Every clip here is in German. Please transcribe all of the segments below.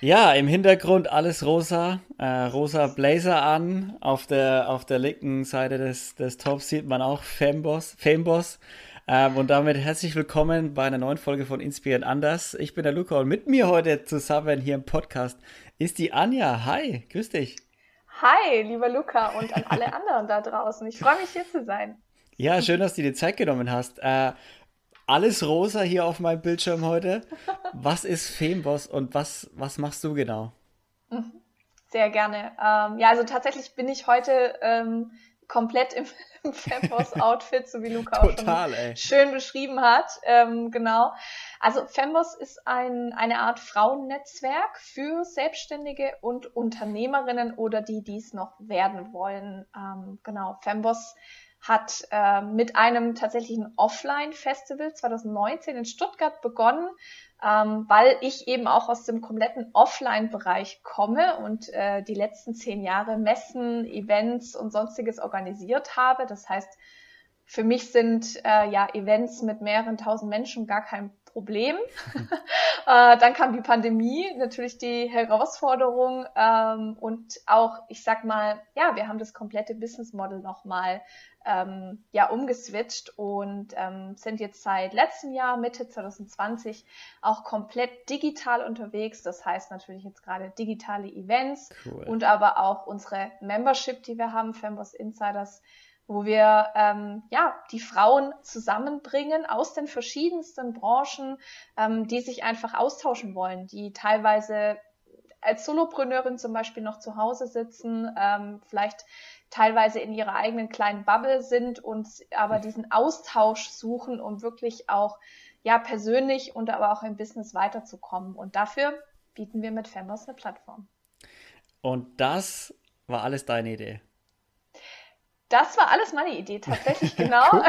Ja, im Hintergrund alles rosa, äh, rosa Blazer an. Auf der, auf der linken Seite des, des Tops sieht man auch Fameboss. Fameboss. Ähm, und damit herzlich willkommen bei einer neuen Folge von Inspirieren Anders. Ich bin der Luca und mit mir heute zusammen hier im Podcast ist die Anja. Hi, grüß dich. Hi, lieber Luca und an alle anderen da draußen. Ich freue mich hier zu sein. Ja, schön, dass du dir Zeit genommen hast. Äh, alles rosa hier auf meinem Bildschirm heute. Was ist Femboss und was, was machst du genau? Sehr gerne. Ähm, ja, also tatsächlich bin ich heute ähm, komplett im, im Femboss-Outfit, so wie Luca Total, auch schon ey. schön beschrieben hat. Ähm, genau. Also Femboss ist ein, eine Art Frauennetzwerk für Selbstständige und Unternehmerinnen oder die dies noch werden wollen. Ähm, genau, Femboss hat äh, mit einem tatsächlichen Offline-Festival 2019 in Stuttgart begonnen, ähm, weil ich eben auch aus dem kompletten Offline-Bereich komme und äh, die letzten zehn Jahre Messen, Events und sonstiges organisiert habe. Das heißt, für mich sind äh, ja Events mit mehreren tausend Menschen gar kein Problem. äh, dann kam die Pandemie, natürlich die Herausforderung ähm, und auch, ich sag mal, ja, wir haben das komplette Business Model nochmal ähm, ja umgeswitcht und ähm, sind jetzt seit letztem Jahr, Mitte 2020, auch komplett digital unterwegs. Das heißt natürlich jetzt gerade digitale Events cool. und aber auch unsere Membership, die wir haben, Femboss Insiders, wo wir ähm, ja die Frauen zusammenbringen aus den verschiedensten Branchen, ähm, die sich einfach austauschen wollen, die teilweise als Solopreneurin zum Beispiel noch zu Hause sitzen, ähm, vielleicht teilweise in ihrer eigenen kleinen Bubble sind und aber diesen Austausch suchen, um wirklich auch ja persönlich und aber auch im Business weiterzukommen. Und dafür bieten wir mit Fembos eine Plattform. Und das war alles deine Idee? Das war alles meine Idee, tatsächlich, genau.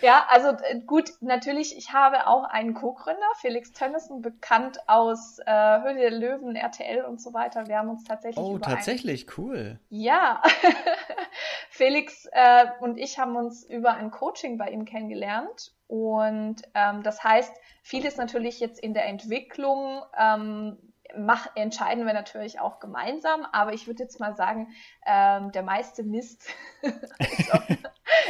Ja, also äh, gut, natürlich, ich habe auch einen Co-Gründer, Felix Tönnissen, bekannt aus äh, Höhle der Löwen, RTL und so weiter. Wir haben uns tatsächlich. Oh, tatsächlich, ein... cool. Ja. Felix äh, und ich haben uns über ein Coaching bei ihm kennengelernt. Und ähm, das heißt, vieles natürlich jetzt in der Entwicklung ähm, mach, entscheiden wir natürlich auch gemeinsam, aber ich würde jetzt mal sagen, ähm, der meiste Mist ist, auf,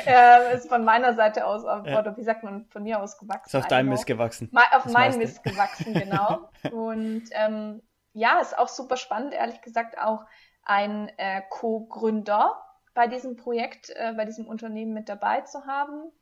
äh, ist, von meiner Seite aus, auf, ja. oder wie sagt man, von mir aus gewachsen. Ist auf deinem Mist gewachsen. auf meinem Mist gewachsen, genau. Und ähm, ja, ist auch super spannend, ehrlich gesagt, auch ein äh, Co-Gründer bei diesem Projekt, äh, bei diesem Unternehmen mit dabei zu haben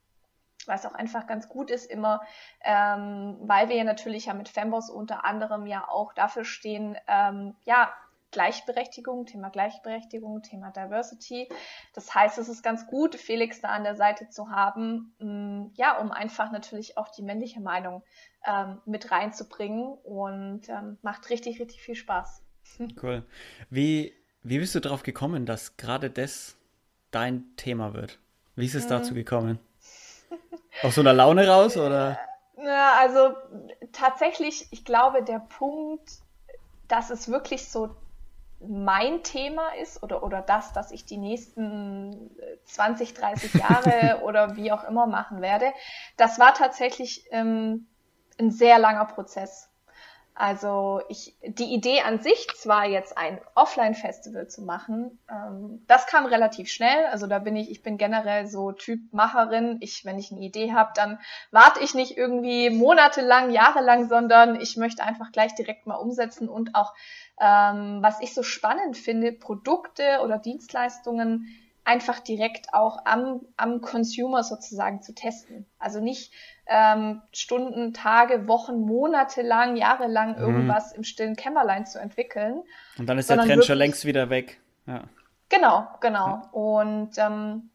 was auch einfach ganz gut ist immer, ähm, weil wir ja natürlich ja mit Femboss unter anderem ja auch dafür stehen, ähm, ja, Gleichberechtigung, Thema Gleichberechtigung, Thema Diversity. Das heißt, es ist ganz gut, Felix da an der Seite zu haben, mh, mm, ja, um einfach natürlich auch die männliche Meinung ähm, mit reinzubringen und ähm, macht richtig, richtig viel Spaß. Cool. Wie, wie bist du darauf gekommen, dass gerade das dein Thema wird? Wie ist es mhm. dazu gekommen? Aus so einer Laune raus, oder? Ja, also tatsächlich, ich glaube, der Punkt, dass es wirklich so mein Thema ist oder, oder das, dass ich die nächsten 20, 30 Jahre oder wie auch immer machen werde, das war tatsächlich ähm, ein sehr langer Prozess. Also ich, die Idee an sich zwar jetzt ein Offline-Festival zu machen, ähm, das kam relativ schnell. Also da bin ich, ich bin generell so Typ Macherin. Ich, wenn ich eine Idee habe, dann warte ich nicht irgendwie monatelang, jahrelang, sondern ich möchte einfach gleich direkt mal umsetzen und auch, ähm, was ich so spannend finde, Produkte oder Dienstleistungen einfach direkt auch am, am Consumer sozusagen zu testen. Also nicht ähm, Stunden, Tage, Wochen, Monate lang, Jahre lang mhm. irgendwas im stillen Kämmerlein zu entwickeln. Und dann ist der Trend schon längst wieder weg. Ja. Genau, genau. Ja. Und ähm,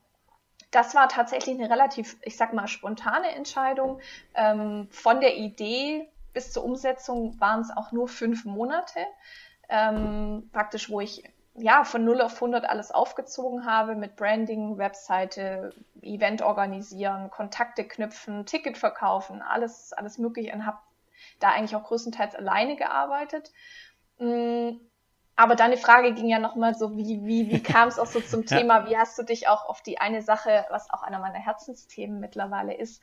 das war tatsächlich eine relativ, ich sag mal, spontane Entscheidung. Ähm, von der Idee bis zur Umsetzung waren es auch nur fünf Monate. Ähm, praktisch, wo ich ja, von 0 auf 100 alles aufgezogen habe mit Branding, Webseite, Event organisieren, Kontakte knüpfen, Ticket verkaufen, alles, alles mögliche und habe da eigentlich auch größtenteils alleine gearbeitet. Mm, aber deine Frage ging ja nochmal so, wie, wie, wie kam es auch so zum Thema, wie hast du dich auch auf die eine Sache, was auch einer meiner Herzensthemen mittlerweile ist,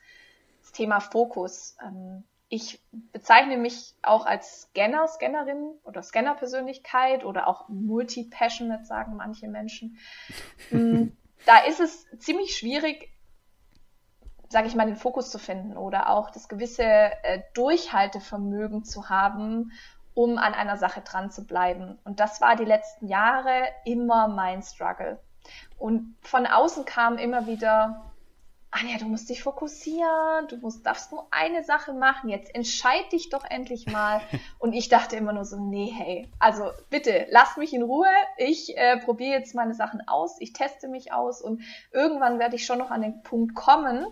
das Thema Fokus. Ähm, ich bezeichne mich auch als Scanner, Scannerin oder Scanner-Persönlichkeit oder auch Multi-Passionate, sagen manche Menschen. Mm, da ist es ziemlich schwierig, sage ich mal, den Fokus zu finden oder auch das gewisse äh, Durchhaltevermögen zu haben, um an einer Sache dran zu bleiben. Und das war die letzten Jahre immer mein Struggle. Und von außen kam immer wieder, Anja, du musst dich fokussieren, du musst, darfst nur eine Sache machen, jetzt entscheid dich doch endlich mal. Und ich dachte immer nur so, nee, hey, also bitte, lass mich in Ruhe, ich äh, probiere jetzt meine Sachen aus, ich teste mich aus. Und irgendwann werde ich schon noch an den Punkt kommen.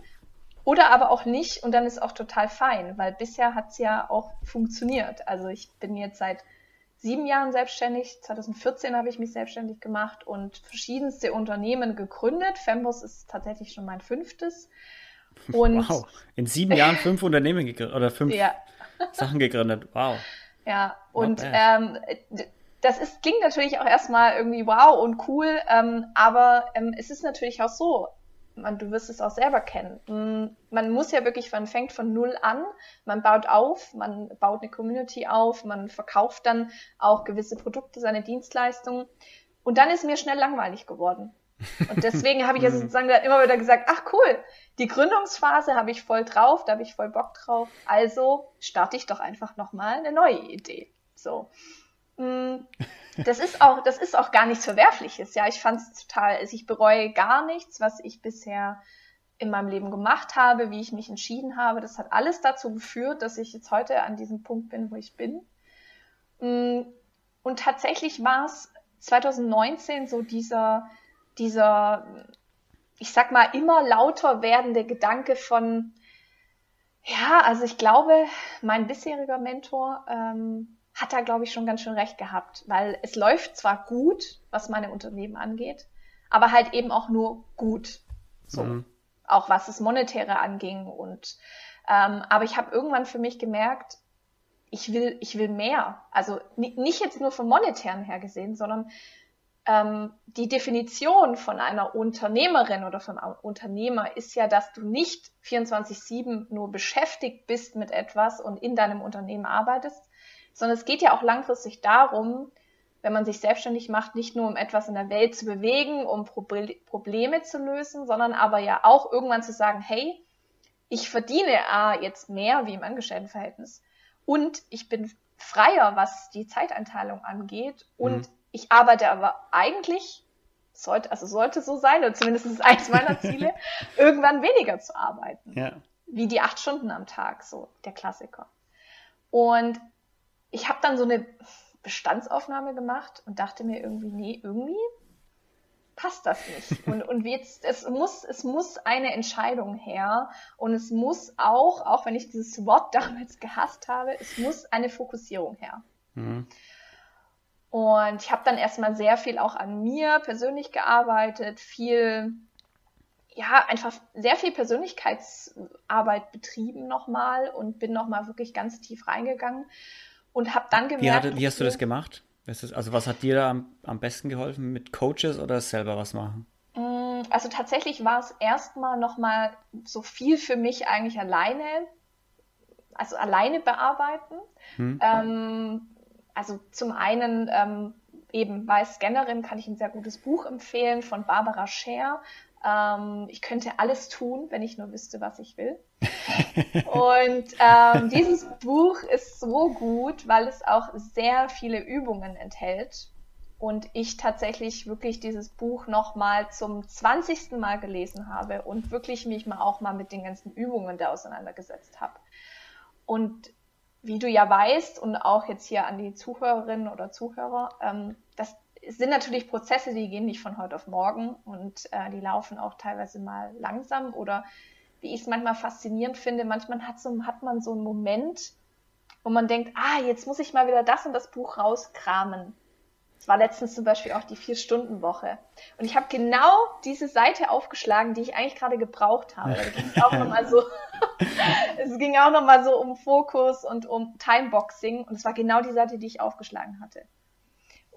Oder aber auch nicht. Und dann ist auch total fein, weil bisher hat es ja auch funktioniert. Also ich bin jetzt seit sieben Jahren selbstständig. 2014 habe ich mich selbstständig gemacht und verschiedenste Unternehmen gegründet. Fembos ist tatsächlich schon mein fünftes. Und wow, in sieben Jahren fünf Unternehmen gegründet oder fünf ja. Sachen gegründet. Wow. Ja, und ähm, das ist, klingt natürlich auch erstmal irgendwie wow und cool, ähm, aber ähm, es ist natürlich auch so, man, du wirst es auch selber kennen. Mm, man muss ja wirklich, man fängt von null an, man baut auf, man baut eine Community auf, man verkauft dann auch gewisse Produkte, seine Dienstleistungen. Und dann ist mir schnell langweilig geworden. Und deswegen habe ich ja mhm. sozusagen immer wieder gesagt, ach cool, die Gründungsphase habe ich voll drauf, da habe ich voll Bock drauf. Also starte ich doch einfach nochmal eine neue Idee. So. Mm, das ist auch, das ist auch gar nichts Verwerfliches. Ja, ich fand es total, also ich bereue gar nichts, was ich bisher in meinem Leben gemacht habe, wie ich mich entschieden habe. Das hat alles dazu geführt, dass ich jetzt heute an diesem Punkt bin, wo ich bin. Mm, und tatsächlich war es 2019 so dieser, dieser, ich sag mal, immer lauter werdende Gedanke von, ja, also ich glaube, mein bisheriger Mentor, ähm, hat er, glaube ich, schon ganz schön recht gehabt, weil es läuft zwar gut, was meine Unternehmen angeht, aber halt eben auch nur gut. So. Mhm. Auch was das Monetäre anging und ähm, aber ich habe irgendwann für mich gemerkt, ich will, ich will mehr. Also nicht jetzt nur vom monetären her gesehen, sondern ähm, die Definition von einer Unternehmerin oder von einem Unternehmer ist ja, dass du nicht 24-7 nur beschäftigt bist mit etwas und in deinem Unternehmen arbeitest, sondern es geht ja auch langfristig darum, wenn man sich selbstständig macht, nicht nur um etwas in der Welt zu bewegen, um Probleme zu lösen, sondern aber ja auch irgendwann zu sagen, hey, ich verdiene A jetzt mehr wie im Angestelltenverhältnis und ich bin freier, was die Zeiteinteilung angeht und mhm. ich arbeite aber eigentlich sollte, also sollte so sein, oder zumindest ist es eins meiner Ziele, irgendwann weniger zu arbeiten. Ja. Wie die acht Stunden am Tag, so der Klassiker. Und ich habe dann so eine Bestandsaufnahme gemacht und dachte mir irgendwie, nee, irgendwie passt das nicht. Und, und jetzt, es muss, es muss eine Entscheidung her und es muss auch, auch wenn ich dieses Wort damals gehasst habe, es muss eine Fokussierung her. Mhm. Und ich habe dann erstmal sehr viel auch an mir persönlich gearbeitet, viel, ja, einfach sehr viel Persönlichkeitsarbeit betrieben nochmal und bin nochmal wirklich ganz tief reingegangen und habe dann gemerkt. Wie, hatte, wie hast du das gemacht? Also was hat dir da am, am besten geholfen? Mit Coaches oder selber was machen? Mm, also tatsächlich war es erstmal nochmal so viel für mich eigentlich alleine, also alleine bearbeiten. Hm. Ähm, also zum einen ähm, eben Weiß Scannerin kann ich ein sehr gutes Buch empfehlen von Barbara Scher. Ähm, ich könnte alles tun, wenn ich nur wüsste, was ich will. Und ähm, dieses Buch ist so gut, weil es auch sehr viele Übungen enthält. Und ich tatsächlich wirklich dieses Buch nochmal zum 20. Mal gelesen habe und wirklich mich mal auch mal mit den ganzen Übungen da auseinandergesetzt habe. Und wie du ja weißt und auch jetzt hier an die Zuhörerinnen oder Zuhörer, ähm, das sind natürlich Prozesse, die gehen nicht von heute auf morgen und äh, die laufen auch teilweise mal langsam oder wie ich es manchmal faszinierend finde, manchmal hat, so, hat man so einen Moment, wo man denkt, ah, jetzt muss ich mal wieder das und das Buch rauskramen. Das war letztens zum Beispiel auch die Vier-Stunden-Woche. Und ich habe genau diese Seite aufgeschlagen, die ich eigentlich gerade gebraucht habe. Da ging auch noch mal so, es ging auch nochmal so um Fokus und um Timeboxing. Und es war genau die Seite, die ich aufgeschlagen hatte.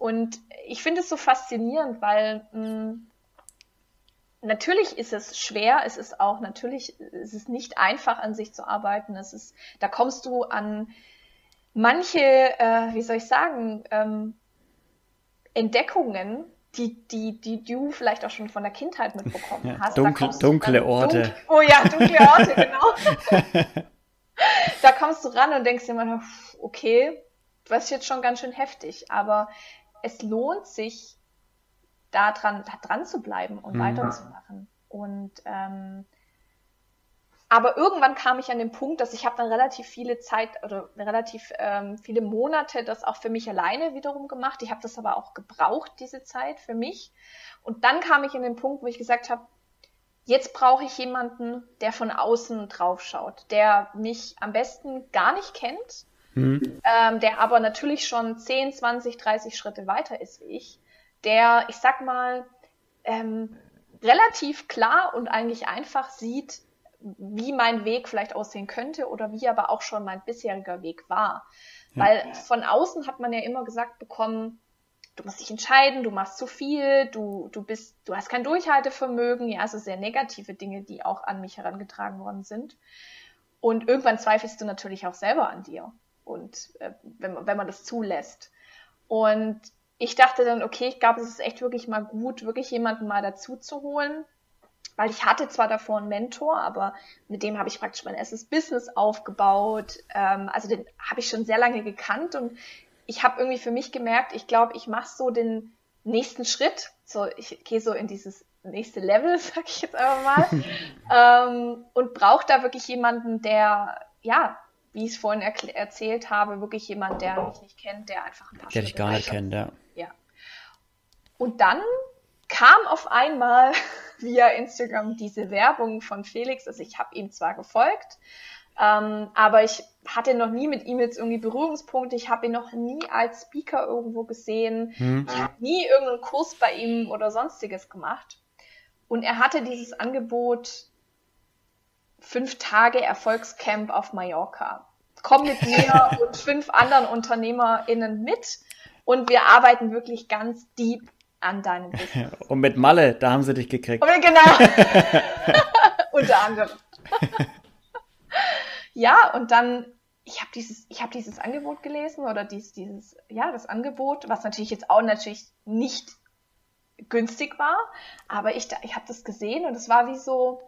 Und ich finde es so faszinierend, weil mh, mm, natürlich ist es schwer, es ist auch natürlich, es ist nicht einfach an sich zu arbeiten. Es ist, da kommst du an manche, äh, wie soll ich sagen, ähm, Entdeckungen, die, die, die du vielleicht auch schon von der Kindheit mitbekommen ja, hast. Dunkel, dunkle Orte. Dun oh ja, dunkle Orte, genau. da kommst du ran und denkst dir immer, okay, das ist jetzt schon ganz schön heftig, aber es lohnt sich, da dran, da dran zu bleiben und mhm. weiterzumachen. Und ähm, aber irgendwann kam ich an den Punkt, dass ich habe dann relativ viele Zeit oder relativ ähm, viele Monate das auch für mich alleine wiederum gemacht. Ich habe das aber auch gebraucht, diese Zeit für mich. Und dann kam ich an den Punkt, wo ich gesagt habe, jetzt brauche ich jemanden, der von außen drauf schaut, der mich am besten gar nicht kennt, mhm. ähm, der aber natürlich schon 10, 20, 30 Schritte weiter ist wie ich, der, ich sag mal, ähm, relativ klar und eigentlich einfach sieht, wie mein Weg vielleicht aussehen könnte oder wie aber auch schon mein bisheriger Weg war. Ja. Weil von außen hat man ja immer gesagt bekommen, du musst dich entscheiden, du machst zu viel, du, du bist, du hast kein Durchhaltevermögen, ja, also sehr negative Dinge, die auch an mich herangetragen worden sind. Und irgendwann zweifelst du natürlich auch selber an dir. Und äh, wenn, wenn man das zulässt. Und ich dachte dann, okay, ich glaube, es ist echt wirklich mal gut, wirklich jemanden mal dazu zu holen, weil ich hatte zwar davor einen Mentor, aber mit dem habe ich praktisch mein erstes Business aufgebaut. Ähm, also den habe ich schon sehr lange gekannt und ich habe irgendwie für mich gemerkt, ich glaube, ich mache so den nächsten Schritt. So, ich gehe so in dieses nächste Level, sag ich jetzt einfach mal, ähm, und brauche da wirklich jemanden, der, ja, wie ich es vorhin erzählt habe, wirklich jemand, der mich nicht kennt, der einfach ein paar Der dich gar nicht kennt, ja. Ja. Und dann kam auf einmal via Instagram diese Werbung von Felix. Also ich habe ihm zwar gefolgt, ähm, aber ich hatte noch nie mit ihm jetzt irgendwie Berührungspunkte. Ich habe ihn noch nie als Speaker irgendwo gesehen. Hm. Ich habe nie irgendeinen Kurs bei ihm oder sonstiges gemacht. Und er hatte dieses Angebot fünf Tage Erfolgscamp auf Mallorca. Komm mit mir und fünf anderen UnternehmerInnen mit und wir arbeiten wirklich ganz deep an deinem Business. Und mit Malle, da haben sie dich gekriegt. Und genau. Unter anderem. ja, und dann, ich habe dieses, ich habe dieses Angebot gelesen oder dies, dieses, ja, das Angebot, was natürlich jetzt auch natürlich nicht günstig war, aber ich, ich habe das gesehen und es war wie so,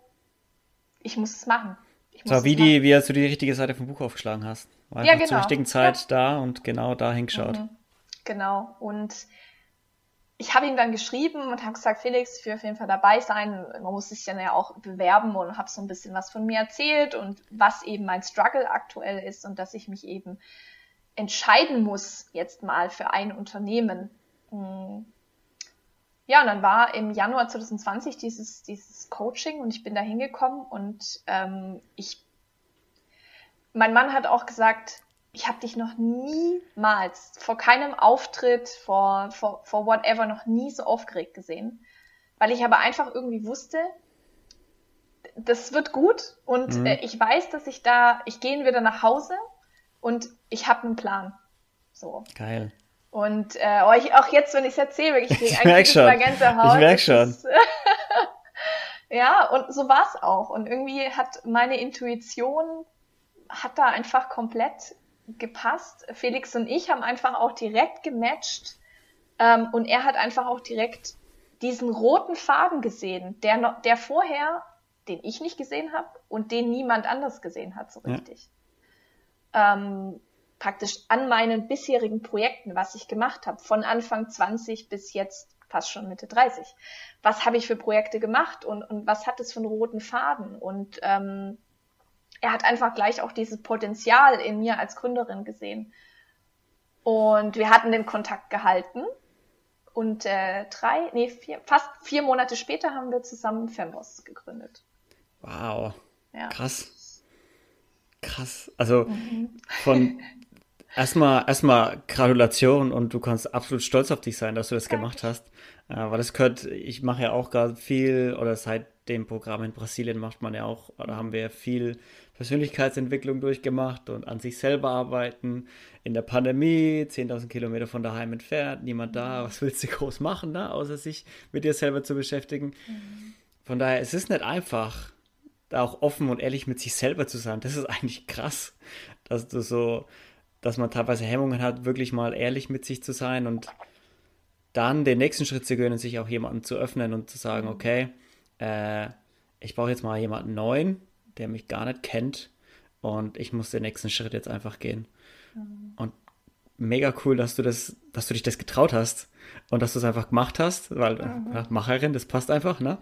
ich muss es machen. Ich so wie die, wie als du die richtige Seite vom Buch aufgeschlagen hast. War ja, genau. zur richtigen Zeit ja. da und genau da hingeschaut. Mhm. Genau. Und ich habe ihm dann geschrieben und habe gesagt, Felix, will auf jeden Fall dabei sein. Man muss sich dann ja auch bewerben und habe so ein bisschen was von mir erzählt und was eben mein Struggle aktuell ist und dass ich mich eben entscheiden muss jetzt mal für ein Unternehmen. Ja, und dann war im Januar 2020 dieses, dieses Coaching und ich bin da hingekommen und ähm, ich, mein Mann hat auch gesagt, ich habe dich noch niemals vor keinem Auftritt, vor, vor, vor whatever, noch nie so aufgeregt gesehen. Weil ich aber einfach irgendwie wusste, das wird gut und mhm. äh, ich weiß, dass ich da, ich gehe wieder nach Hause und ich habe einen Plan. So. Geil. Und äh, oh, auch jetzt, wenn ich es erzähle, ich kriege eigentlich schon. Gänsehaut. Ich merke schon. ja, und so war es auch. Und irgendwie hat meine Intuition hat da einfach komplett gepasst. Felix und ich haben einfach auch direkt gematcht ähm, und er hat einfach auch direkt diesen roten Faden gesehen, der, noch, der vorher, den ich nicht gesehen habe und den niemand anders gesehen hat so richtig. Ja. Ähm, praktisch an meinen bisherigen Projekten, was ich gemacht habe, von Anfang 20 bis jetzt fast schon Mitte 30. Was habe ich für Projekte gemacht und, und was hat es für einen roten Faden? Und ähm, er hat einfach gleich auch dieses Potenzial in mir als Gründerin gesehen. Und wir hatten den Kontakt gehalten. Und äh, drei, nee, vier, fast vier Monate später haben wir zusammen Femboss gegründet. Wow. Ja. Krass. Krass. Also mhm. von erstmal erstmal Gratulation und du kannst absolut stolz auf dich sein, dass du das gemacht hast. Äh, weil das gehört, ich mache ja auch gerade viel oder seit dem Programm in Brasilien macht man ja auch, oder haben wir viel Persönlichkeitsentwicklung durchgemacht und an sich selber arbeiten. In der Pandemie, 10.000 Kilometer von daheim entfernt, niemand da, was willst du groß machen, ne? außer sich mit dir selber zu beschäftigen. Mhm. von daher, es ist nicht einfach, da auch offen und ehrlich mit sich selber zu sein. Das ist eigentlich krass, dass du so, dass man teilweise Hemmungen hat, wirklich mal ehrlich mit sich zu sein und dann den nächsten Schritt zu gehen und sich auch jemandem zu öffnen und zu sagen, mhm. okay, äh, ich brauche jetzt mal jemanden neuen, der mich gar nicht kennt und ich muss den nächsten Schritt jetzt einfach gehen. Mhm. Und mega cool, dass du das, dass du dich das getraut hast und dass du es einfach gemacht hast, weil mhm. Macherin, das passt einfach, ne?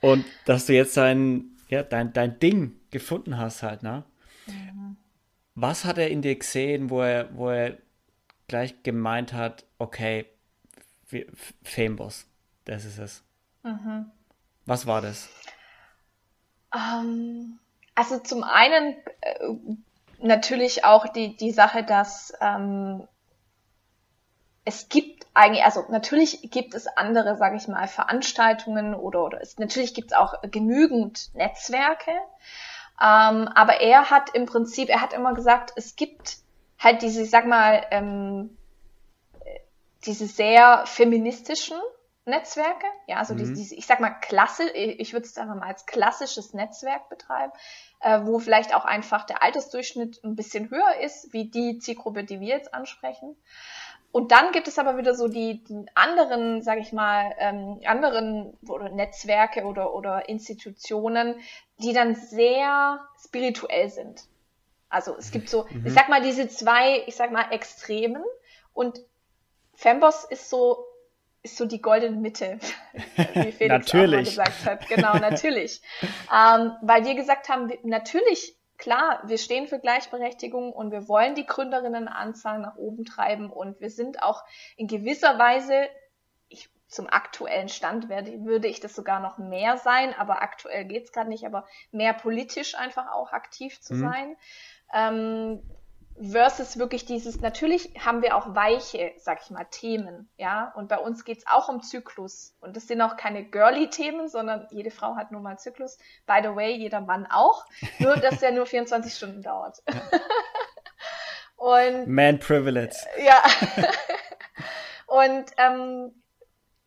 und dass du jetzt dein, ja, dein, dein Ding gefunden hast halt, ne? Mhm. Was hat er in dir gesehen, wo er, wo er gleich gemeint hat, okay, Fameboss, das ist es. Mhm. Was war das? Um, ähm, also zum einen äh, natürlich auch die, die Sache, dass ähm, es gibt eigentlich, also natürlich gibt es andere, sage ich mal, Veranstaltungen oder, oder es, natürlich gibt es auch genügend Netzwerke, ähm, aber er hat im Prinzip, er hat immer gesagt, es gibt halt diese, ich sag mal, ähm, diese sehr feministischen Netzwerke, ja, also mhm. diese, diese, ich sag mal klasse, ich würde es einfach mal als klassisches Netzwerk betreiben, äh, wo vielleicht auch einfach der Altersdurchschnitt ein bisschen höher ist, wie die Zielgruppe, die wir jetzt ansprechen. Und dann gibt es aber wieder so die, die anderen, sage ich mal, ähm, anderen oder Netzwerke oder, oder Institutionen, die dann sehr spirituell sind. Also es gibt so, mhm. ich sag mal, diese zwei, ich sag mal, Extremen. Und Femboss ist so ist so die goldene Mitte, wie Felix natürlich. gesagt hat. Genau, natürlich. ähm, weil wir gesagt haben, natürlich, klar, wir stehen für Gleichberechtigung und wir wollen die Gründerinnenanzahl nach oben treiben und wir sind auch in gewisser Weise, ich, zum aktuellen Stand werde, würde ich das sogar noch mehr sein, aber aktuell geht's gerade nicht, aber mehr politisch einfach auch aktiv zu mhm. sein. Ähm, versus wirklich dieses, natürlich haben wir auch weiche, sag ich mal, Themen, ja, und bei uns geht's auch um Zyklus und das sind auch keine girly Themen, sondern jede Frau hat nun mal Zyklus, by the way, jeder Mann auch, nur dass der nur 24 Stunden dauert. und Man Privilege. Ja. und ähm,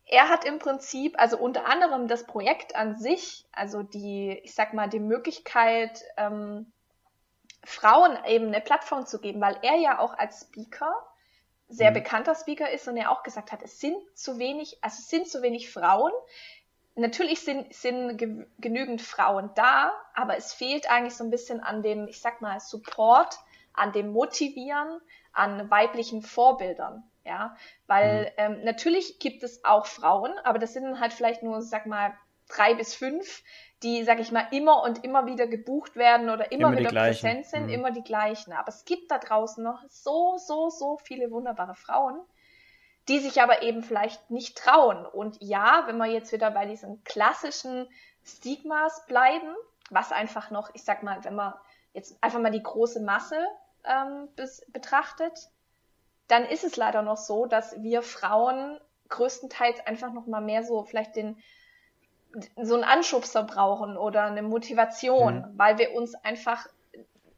er hat im Prinzip, also unter anderem das Projekt an sich, also die, ich sag mal, die Möglichkeit, ähm, Frauen eben eine Plattform zu geben, weil er ja auch als Speaker sehr mhm. bekannter Speaker ist und er auch gesagt hat, es sind zu wenig, also es sind zu wenig Frauen. Natürlich sind, sind ge genügend Frauen da, aber es fehlt eigentlich so ein bisschen an dem, ich sag mal, Support, an dem Motivieren, an weiblichen Vorbildern. Ja, weil mhm. ähm, natürlich gibt es auch Frauen, aber das sind halt vielleicht nur, sag mal, drei bis fünf, die, sag ich mal, immer und immer wieder gebucht werden oder immer, immer wieder präsent sind, mhm. immer die gleichen. Aber es gibt da draußen noch so, so, so viele wunderbare Frauen, die sich aber eben vielleicht nicht trauen. Und ja, wenn wir jetzt wieder bei diesen klassischen Stigmas bleiben, was einfach noch, ich sag mal, wenn man jetzt einfach mal die große Masse ähm, bis, betrachtet, dann ist es leider noch so, dass wir Frauen größtenteils einfach noch mal mehr so vielleicht den so einen Anschubser brauchen oder eine Motivation, mhm. weil wir uns einfach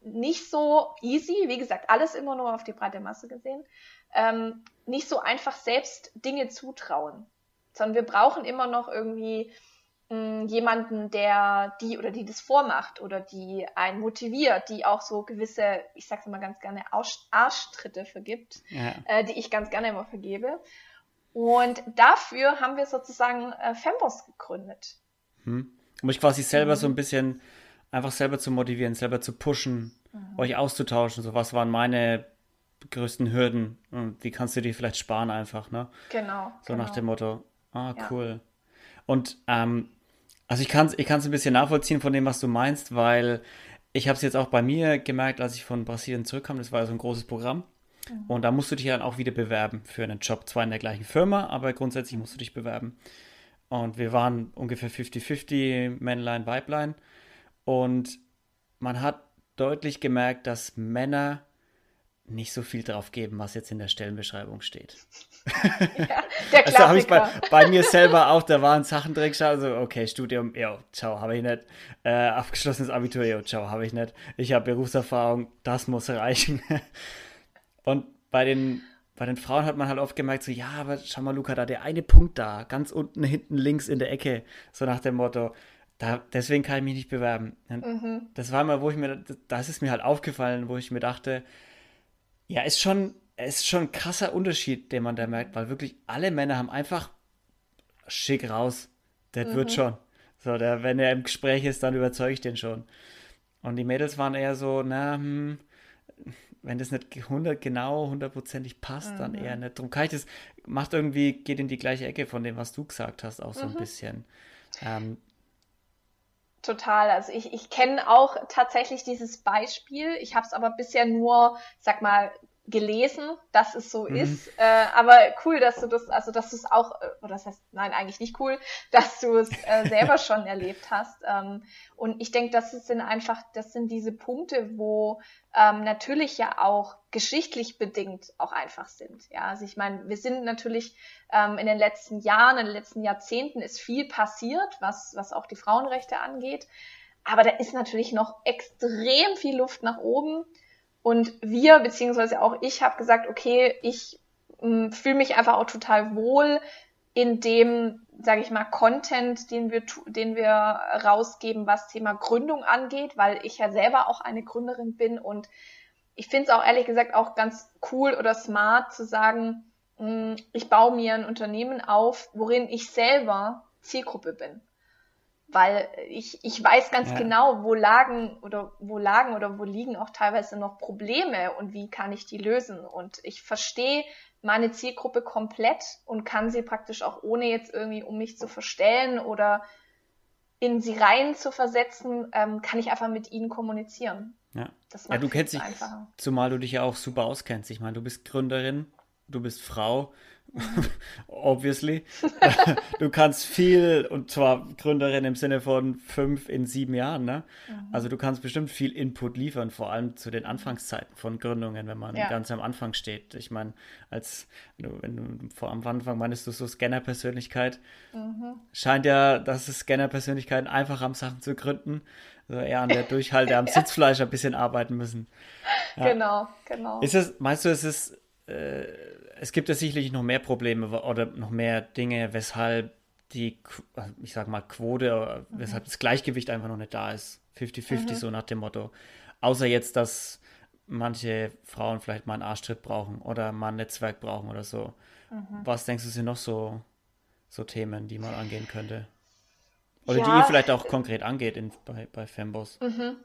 nicht so easy, wie gesagt, alles immer nur auf die breite Masse gesehen, ähm, nicht so einfach selbst Dinge zutrauen, sondern wir brauchen immer noch irgendwie mh, hm, jemanden, der die oder die das vormacht oder die einen motiviert, die auch so gewisse, ich sag's immer ganz gerne, Arschtritte vergibt, ja. äh, die ich ganz gerne immer vergebe. Und dafür haben wir sozusagen äh, Femboss gegründet. Hm. Um euch quasi selber mhm. so ein bisschen einfach selber zu motivieren, selber zu pushen, mhm. euch auszutauschen. So, was waren meine größten Hürden und wie kannst du die vielleicht sparen einfach, ne? Genau. So genau. nach dem Motto, ah, cool. Ja. Und ähm, also ich kann es ich ein bisschen nachvollziehen von dem, was du meinst, weil ich habe es jetzt auch bei mir gemerkt, als ich von Brasilien zurückkam, das war so ein großes Programm. Mhm. Und da musst du dich dann auch wieder bewerben für einen Job. Zwar in der gleichen Firma, aber grundsätzlich musst du dich bewerben. Und wir waren ungefähr 50-50, Männlein, Weiblein. Und man hat deutlich gemerkt, dass Männer nicht so viel drauf geben, was jetzt in der Stellenbeschreibung steht. Ja, der Klassiker. Also habe ich bei, bei, mir selber auch, da waren Sachen drin also okay, Studium, ja, ciao, habe ich nicht. Äh, abgeschlossenes Abitur, ja, ciao, habe ich nicht. Ich habe Berufserfahrung, das muss reichen. Und bei den bei den Frauen hat man halt oft gemerkt, so, ja, aber schau mal, Luca, da der eine Punkt da, ganz unten hinten links in der Ecke, so nach dem Motto, da, deswegen kann ich mich nicht bewerben. Mhm. Das war mal, wo ich mir, das ist mir halt aufgefallen, wo ich mir dachte, ja, ist schon, ist schon ein krasser Unterschied, den man da merkt, weil wirklich alle Männer haben einfach schick raus. Das mhm. wird schon. So, der, wenn er im Gespräch ist, dann überzeuge ich den schon. Und die Mädels waren eher so, na, hm, wenn das nicht 100 genau, hundertprozentig passt, mhm. dann eher nicht. Darum kann ich das, macht irgendwie, geht in die gleiche Ecke von dem, was du gesagt hast, auch so mhm. ein bisschen. Ähm, Total. Also ich, ich kenne auch tatsächlich dieses Beispiel. Ich habe es aber bisher nur, sag mal, gelesen, dass es so mhm. ist. Äh, aber cool, dass du das, also dass du es auch, äh, oder das heißt, nein, eigentlich nicht cool, dass du es äh, selber schon erlebt hast. Ähm, und ich denke, das sind einfach, das sind diese Punkte, wo ähm, natürlich ja auch geschichtlich bedingt auch einfach sind. Ja, also ich meine, wir sind natürlich ähm, in den letzten Jahren, in den letzten Jahrzehnten ist viel passiert, was, was auch die Frauenrechte angeht. Aber da ist natürlich noch extrem viel Luft nach oben. Und wir, beziehungsweise auch ich, habe gesagt, okay, ich hm, fühle mich einfach auch total wohl in dem, sage ich mal, Content, den wir, den wir rausgeben, was Thema Gründung angeht, weil ich ja selber auch eine Gründerin bin. Und ich finde es auch ehrlich gesagt auch ganz cool oder smart zu sagen, hm, ich baue mir ein Unternehmen auf, worin ich selber Zielgruppe bin weil ich, ich weiß ganz ja. genau, wo lagen oder wo lagen oder wo liegen auch teilweise noch Probleme und wie kann ich die lösen. Und ich verstehe meine Zielgruppe komplett und kann sie praktisch auch ohne jetzt irgendwie, um mich zu verstellen oder in sie rein zu versetzen, ähm, kann ich einfach mit ihnen kommunizieren. Ja, das ja du kennst dich, einfacher. zumal du dich ja auch super auskennst. Ich meine, du bist Gründerin, du bist Frau, Obviously. du kannst viel, und zwar Gründerin im Sinne von fünf in sieben Jahren, ne? Mhm. Also du kannst bestimmt viel Input liefern, vor allem zu den Anfangszeiten von Gründungen, wenn man ja. ganz am Anfang steht. Ich meine, als wenn du vor am Anfang meinst du so Scanner-Persönlichkeit, mhm. scheint ja, dass es Scanner-Persönlichkeiten einfach am Sachen zu gründen. Also eher an der Durchhalte, am ja. Sitzfleisch ein bisschen arbeiten müssen. Ja. Genau, genau. Ist es, meinst du, ist es äh, es gibt ja sicherlich noch mehr Probleme oder noch mehr Dinge, weshalb die, ich sag mal, Quote, mhm. weshalb das Gleichgewicht einfach noch nicht da ist. 50-50, mhm. so nach dem Motto. Außer jetzt, dass manche Frauen vielleicht mal einen Arschtritt brauchen oder mal ein Netzwerk brauchen oder so. Mhm. Was denkst du, sind noch so, so Themen, die man angehen könnte? Oder ja. die ihr vielleicht auch konkret angeht in, bei, bei Femboss? Mhm.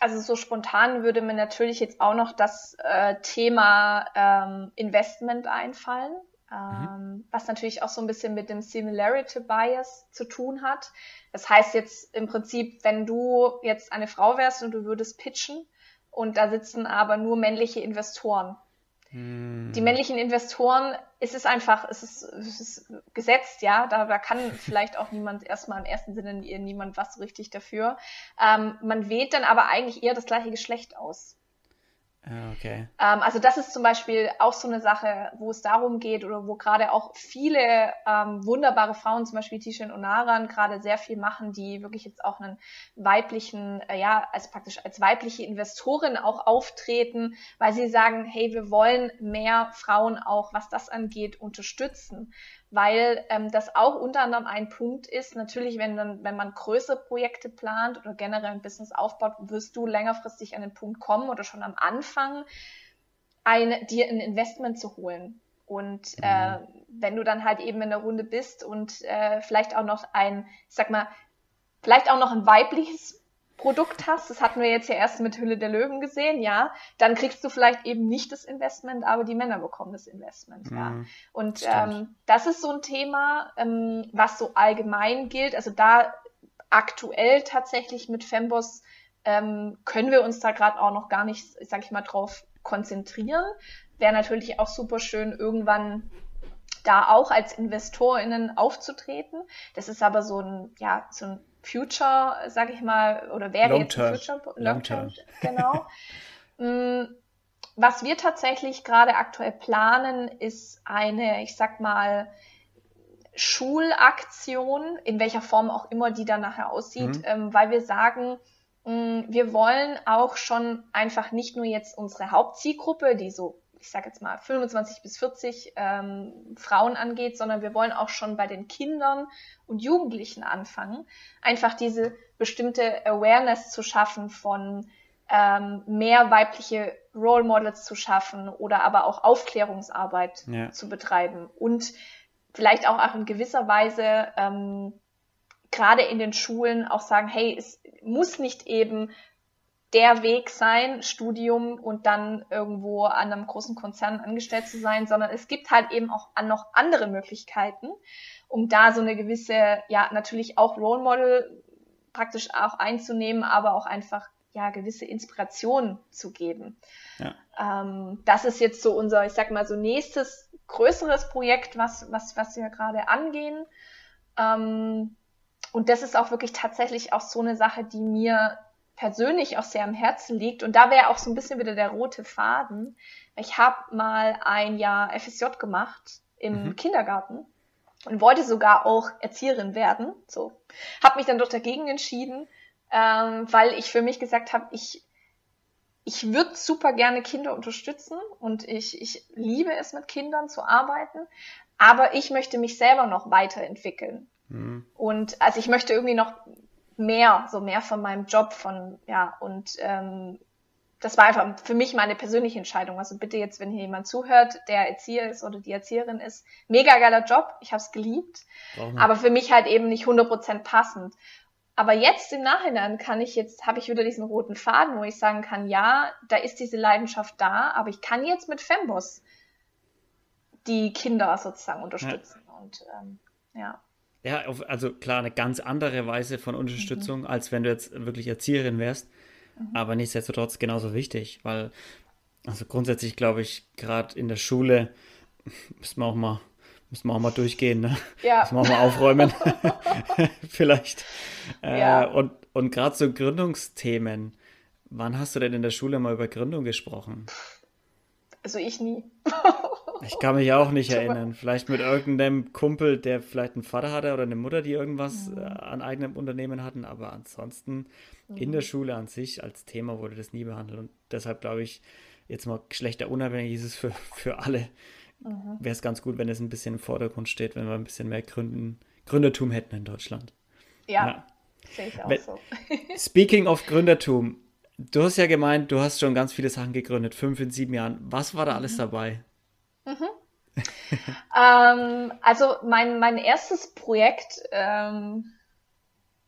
Also so spontan würde mir natürlich jetzt auch noch das äh, Thema ähm, Investment einfallen, mhm. ähm, mhm. was natürlich auch so ein bisschen mit dem Similarity Bias zu tun hat. Das heißt jetzt im Prinzip, wenn du jetzt eine Frau wärst und du würdest pitchen und da sitzen aber nur männliche Investoren, hm. Die männlichen Investoren, es ist einfach, es ist, es ist gesetzt, ja, da, da kann vielleicht auch niemand erstmal im ersten Sinne niemand was richtig dafür. Ähm, man wählt dann aber eigentlich eher das gleiche Geschlecht aus. Ah, okay. Ähm, also das ist zum Beispiel auch so eine Sache, wo es darum geht oder wo gerade auch viele ähm, wunderbare Frauen, zum Beispiel Tisha Onaran, gerade sehr viel machen, die wirklich jetzt auch einen weiblichen, äh, ja, als praktisch als weibliche Investorin auch auftreten, weil sie sagen, hey, wir wollen mehr Frauen auch, was das angeht, unterstützen weil ähm, das auch unter anderem ein Punkt ist. Natürlich, wenn, dann, wenn man größere Projekte plant oder generell ein Business aufbaut, wirst du längerfristig an den Punkt kommen oder schon am Anfang, ein, dir ein Investment zu holen. Und äh, mhm. wenn du dann halt eben in der Runde bist und äh, vielleicht auch noch ein, ich sag mal, vielleicht auch noch ein weibliches Produkt hast, das hatten wir jetzt ja erst mit Hülle der Löwen gesehen, ja, dann kriegst du vielleicht eben nicht das Investment, aber die Männer bekommen das Investment, ja. Mhm, und ähm, das ist so ein Thema, ähm, was so allgemein gilt. Also da aktuell tatsächlich mit Femboss ähm, können wir uns da gerade auch noch gar nicht, sag ich mal, drauf konzentrieren. Wäre natürlich auch super schön, irgendwann da auch als InvestorInnen aufzutreten. Das ist aber so ein, ja, so ein Future, sag ich mal, oder wäre Long jetzt term. Future Long term, genau. Mm, was wir tatsächlich gerade aktuell planen, ist eine, ich sag mal, Schulaktion, in welcher Form auch immer die dann nachher aussieht, mhm. ähm, weil wir sagen, mh, mm, wir wollen auch schon einfach nicht nur jetzt unsere Hauptzielgruppe, die so ich sage jetzt mal 25 bis 40 ähm, Frauen angeht, sondern wir wollen auch schon bei den Kindern und Jugendlichen anfangen, einfach diese bestimmte Awareness zu schaffen von ähm, mehr weibliche Role Models zu schaffen oder aber auch Aufklärungsarbeit ja. zu betreiben und vielleicht auch, auch in gewisser Weise ähm, gerade in den Schulen auch sagen, hey, es muss nicht eben der Weg sein, Studium und dann irgendwo an einem großen Konzern angestellt zu sein, sondern es gibt halt eben auch noch andere Möglichkeiten, um da so eine gewisse, ja, natürlich auch Role Model praktisch auch einzunehmen, aber auch einfach, ja, gewisse Inspiration zu geben. Ja. Ähm, das ist jetzt so unser, ich sag mal, so nächstes größeres Projekt, was, was, was wir gerade angehen. Ähm, und das ist auch wirklich tatsächlich auch so eine Sache, die mir persönlich auch sehr am Herzen liegt. Und da wäre auch so ein bisschen wieder der rote Faden. Ich habe mal ein Jahr FSJ gemacht im mhm. Kindergarten und wollte sogar auch Erzieherin werden. So, habe mich dann doch dagegen entschieden, ähm, weil ich für mich gesagt habe, ich ich würde super gerne Kinder unterstützen und ich, ich liebe es, mit Kindern zu arbeiten, aber ich möchte mich selber noch weiterentwickeln. Mhm. Und also ich möchte irgendwie noch mehr, so mehr von meinem Job, von, ja, und ähm, das war einfach für mich meine persönliche Entscheidung. Also bitte jetzt, wenn hier jemand zuhört, der Erzieher ist oder die Erzieherin ist, mega geiler Job, ich habe es geliebt, aber für mich halt eben nicht 100% passend. Aber jetzt im Nachhinein kann ich jetzt, habe ich wieder diesen roten Faden, wo ich sagen kann, ja, da ist diese Leidenschaft da, aber ich kann jetzt mit Femboss die Kinder sozusagen unterstützen. Ja. Und ähm, ja. Ja, also klar, eine ganz andere Weise von Unterstützung, mhm. als wenn du jetzt wirklich Erzieherin wärst. Mhm. Aber nichtsdestotrotz genauso wichtig, weil, also grundsätzlich glaube ich, gerade in der Schule müssen wir auch mal, müssen wir auch mal durchgehen, ne? Ja. Müssen wir auch mal aufräumen. Vielleicht. Äh, ja. Äh, und und gerade so Gründungsthemen. Wann hast du denn in der Schule mal über Gründung gesprochen? Also ich nie. Ich kann mich auch nicht erinnern. Vielleicht mit irgendeinem Kumpel, der vielleicht einen Vater hatte oder eine Mutter, die irgendwas mhm. an eigenem Unternehmen hatten. Aber ansonsten mhm. in der mhm. Schule an sich als Thema wurde das nie behandelt. Und deshalb glaube ich, jetzt mal geschlechterunabhängig ist es für, für alle. Mhm. Wäre es ganz gut, wenn es ein bisschen im Vordergrund steht, wenn wir ein bisschen mehr Gründen, Gründertum hätten in Deutschland. Ja, ja. sehe ich auch wenn, so. Speaking of Gründertum, du hast ja gemeint, du hast schon ganz viele Sachen gegründet, fünf in sieben Jahren. Was war da alles mhm. dabei? Mhm. ähm, also mein, mein erstes Projekt ähm,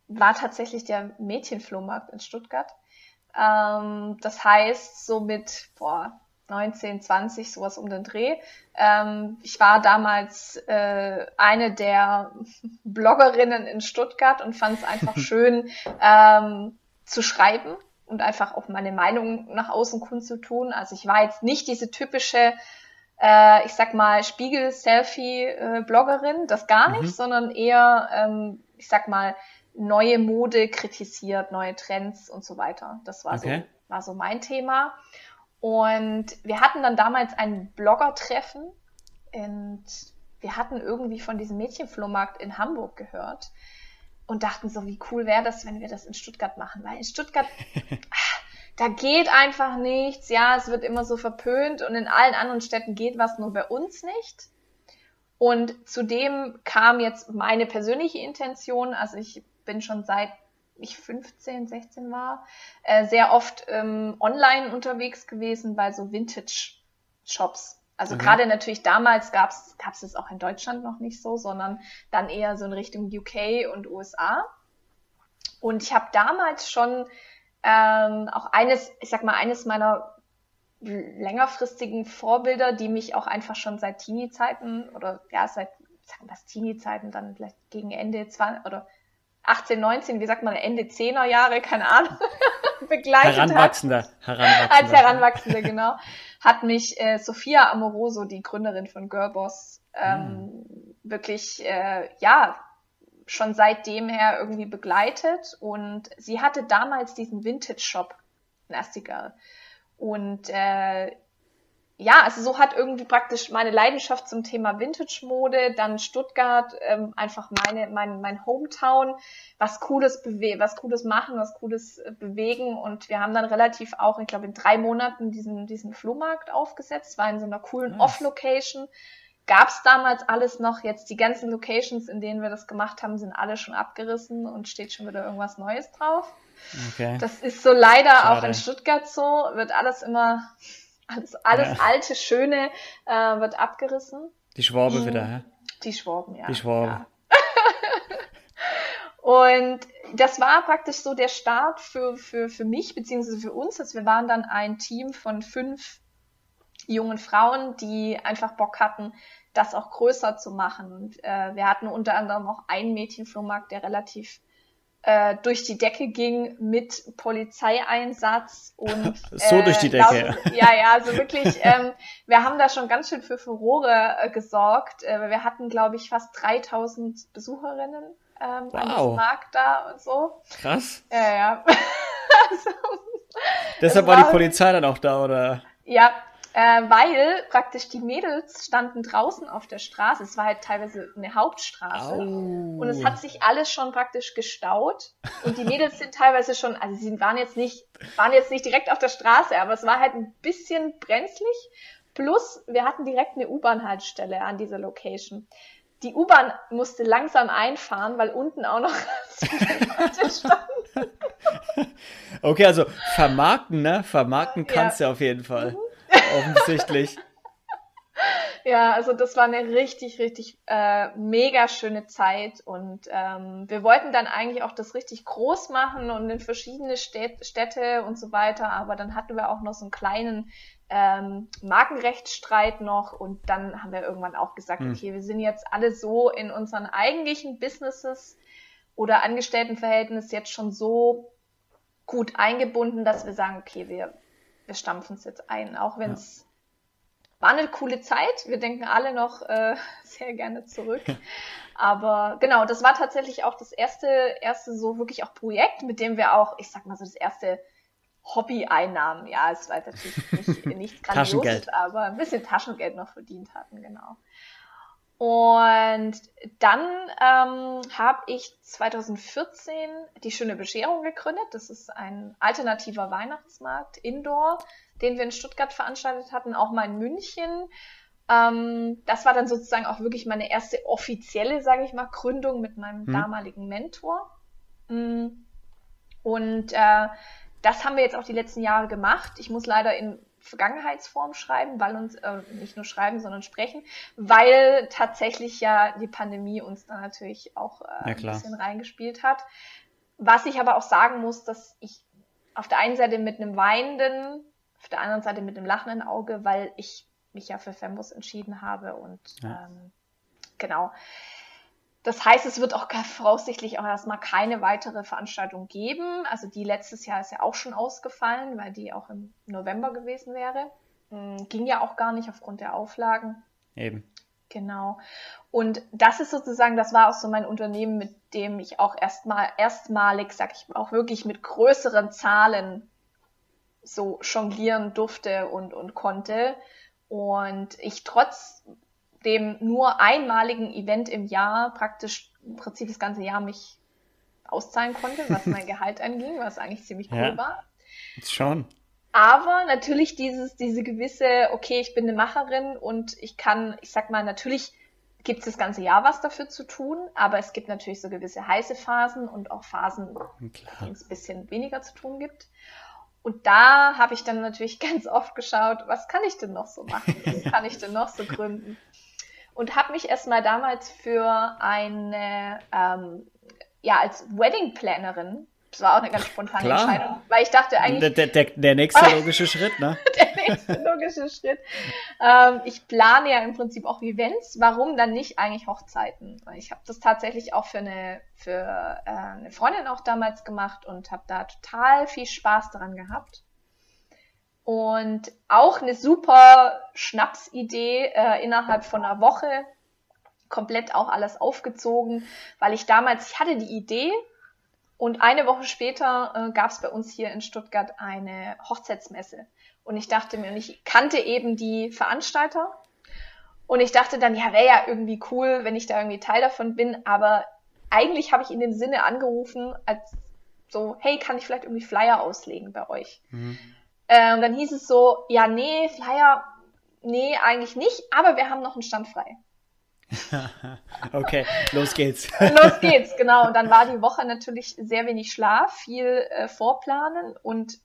war tatsächlich der Mädchenflohmarkt in Stuttgart. Ähm, das heißt, so mit boah, 19, 20, sowas um den Dreh. Ähm, ich war damals äh, eine der Bloggerinnen in Stuttgart und fand es einfach schön ähm, zu schreiben und einfach auch meine Meinung nach außen kundzutun. Also ich war jetzt nicht diese typische äh, ich sag mal, Spiegel-Selfie-Bloggerin, das gar nicht, mhm. sondern eher, ähm, ich sag mal, neue Mode kritisiert, neue Trends und so weiter. Das war, okay. so, war so mein Thema. Und wir hatten dann damals ein Blogger-Treffen und wir hatten irgendwie von diesem Mädchenflohmarkt in Hamburg gehört und dachten so, wie cool wäre das, wenn wir das in Stuttgart machen, weil in Stuttgart da geht einfach nichts, ja, es wird immer so verpönt und in allen anderen Städten geht was, nur bei uns nicht. Und zudem kam jetzt meine persönliche Intention, also ich bin schon seit ich 15, 16 war, äh, sehr oft ähm, online unterwegs gewesen bei so Vintage-Shops. Also mhm. gerade natürlich damals gab es gab's es auch in Deutschland noch nicht so, sondern dann eher so in Richtung UK und USA. Und ich habe damals schon ähm, auch eines, ich sag mal, eines meiner längerfristigen Vorbilder, die mich auch einfach schon seit Teenie-Zeiten oder ja, seit, sagen wir Teenie-Zeiten, dann vielleicht gegen Ende 20 oder 18, 19, wie sagt man, Ende 10er Jahre, keine Ahnung, begleitet Heranwachsender, hat. Heranwachsender. Als Heranwachsende, genau. Hat mich äh, Sophia Amoroso, die Gründerin von Girlboss, ähm, mm. wirklich, äh, ja, schon seitdem her irgendwie begleitet und sie hatte damals diesen Vintage-Shop, Nasty Girl. Und äh, ja, also so hat irgendwie praktisch meine Leidenschaft zum Thema Vintage-Mode, dann Stuttgart, ähm, einfach meine, mein, mein Hometown, was Cooles bewe was Cooles machen, was Cooles äh, bewegen. Und wir haben dann relativ auch, ich glaube, in drei Monaten diesen, diesen Flohmarkt aufgesetzt, war in so einer coolen nice. Off-Location. Gab's damals alles noch, jetzt die ganzen Locations, in denen wir das gemacht haben, sind alle schon abgerissen und steht schon wieder irgendwas Neues drauf. Okay. Das ist so leider Schade. auch in Stuttgart so, wird alles immer alles, alles ja. alte, schöne äh, wird abgerissen. Die Schwabe mhm. wieder, hä? Die Schwaben, ja. Die Schwaben. Ja. Und das war praktisch so der Start für, für, für mich, beziehungsweise für uns. Also wir waren dann ein Team von fünf jungen Frauen, die einfach Bock hatten, das auch größer zu machen. Und äh, wir hatten unter anderem auch einen Mädchenflohmarkt, der relativ äh, durch die Decke ging mit Polizeieinsatz und so äh, durch die Decke. Laut, ja, ja, also wirklich, ähm, wir haben da schon ganz schön für Furore äh, gesorgt. Äh, wir hatten, glaube ich, fast 3000 Besucherinnen ähm, wow. an Markt da und so. Krass. Ja, ja. also, Deshalb war die Polizei dann auch da, oder? Ja, äh, weil praktisch die Mädels standen draußen auf der Straße. Es war halt teilweise eine Hauptstraße. Au. Und es hat sich alles schon praktisch gestaut. Und die Mädels sind teilweise schon, also sie waren jetzt nicht, waren jetzt nicht direkt auf der Straße, aber es war halt ein bisschen brenzlig. Plus, wir hatten direkt eine U-Bahn-Haltestelle an dieser Location. Die U-Bahn musste langsam einfahren, weil unten auch noch standen. Okay, also vermarkten, ne? Vermarkten kannst du ja. auf jeden Fall. Mhm offensichtlich. Ja, also das war eine richtig, richtig äh, mega schöne Zeit und ähm, wir wollten dann eigentlich auch das richtig groß machen und in verschiedene Städ Städte und so weiter, aber dann hatten wir auch noch so einen kleinen ähm, Markenrechtsstreit noch und dann haben wir irgendwann auch gesagt, hm. okay, wir sind jetzt alle so in unseren eigentlichen Businesses oder Angestelltenverhältnis jetzt schon so gut eingebunden, dass wir sagen, okay, wir wir stampfen es jetzt ein, auch wenn es ja. war eine coole Zeit. Wir denken alle noch äh, sehr gerne zurück. Aber genau, das war tatsächlich auch das erste, erste so wirklich auch Projekt, mit dem wir auch, ich sag mal so, das erste Hobby-Einnahmen, ja, es war natürlich nicht, nichts Grandioses, aber ein bisschen Taschengeld noch verdient hatten, genau. Und dann ähm, habe ich 2014 die Schöne Bescherung gegründet. Das ist ein alternativer Weihnachtsmarkt, Indoor, den wir in Stuttgart veranstaltet hatten, auch mal in München. Ähm, das war dann sozusagen auch wirklich meine erste offizielle, sage ich mal, Gründung mit meinem hm. damaligen Mentor. Mm. Und äh, das haben wir jetzt auch die letzten Jahre gemacht. Ich muss leider in Vergangenheitsform schreiben, weil uns äh, nicht nur schreiben, sondern sprechen, weil tatsächlich ja die Pandemie uns da natürlich auch äh, ja, ein bisschen reingespielt hat. Was ich aber auch sagen muss, dass ich auf der einen Seite mit einem weinenden, auf der anderen Seite mit einem lachenden Auge, weil ich mich ja für Fembus entschieden habe und ja. ähm, genau. Das heißt, es wird auch voraussichtlich auch erstmal keine weitere Veranstaltung geben. Also die letztes Jahr ist ja auch schon ausgefallen, weil die auch im November gewesen wäre. Hm, ging ja auch gar nicht aufgrund der Auflagen. Eben. Genau. Und das ist sozusagen, das war auch so mein Unternehmen, mit dem ich auch erstmal, erstmalig, sag ich mal, auch wirklich mit größeren Zahlen so jonglieren durfte und, und konnte. Und ich trotz dem nur einmaligen Event im Jahr praktisch im Prinzip das ganze Jahr mich auszahlen konnte, was mein Gehalt anging, was eigentlich ziemlich cool ja, war. Schon. Aber natürlich dieses, diese gewisse, okay, ich bin eine Macherin und ich kann, ich sag mal, natürlich gibt es das ganze Jahr was dafür zu tun, aber es gibt natürlich so gewisse heiße Phasen und auch Phasen, in denen es ein bisschen weniger zu tun gibt. Und da habe ich dann natürlich ganz oft geschaut, was kann ich denn noch so machen? Was kann ich denn noch so gründen? Und habe mich erstmal damals für eine, ähm, ja, als Wedding Plannerin, das war auch eine ganz spontane Klar. Entscheidung, weil ich dachte eigentlich. Der, der, der nächste logische Schritt, ne? der nächste logische Schritt. Ähm, ich plane ja im Prinzip auch Events. Warum dann nicht eigentlich Hochzeiten? Ich habe das tatsächlich auch für eine, für äh, eine Freundin auch damals gemacht und habe da total viel Spaß daran gehabt. Und auch eine super Schnapsidee äh, innerhalb von einer Woche. Komplett auch alles aufgezogen, weil ich damals, ich hatte die Idee und eine Woche später äh, gab es bei uns hier in Stuttgart eine Hochzeitsmesse. Und ich dachte mir, und ich kannte eben die Veranstalter. Und ich dachte dann, ja, wäre ja irgendwie cool, wenn ich da irgendwie Teil davon bin. Aber eigentlich habe ich in dem Sinne angerufen, als so, hey, kann ich vielleicht irgendwie Flyer auslegen bei euch? Mhm. Ähm, dann hieß es so, ja, nee, Flyer, nee, eigentlich nicht, aber wir haben noch einen Stand frei. okay, los geht's. los geht's, genau. Und dann war die Woche natürlich sehr wenig Schlaf, viel äh, Vorplanen und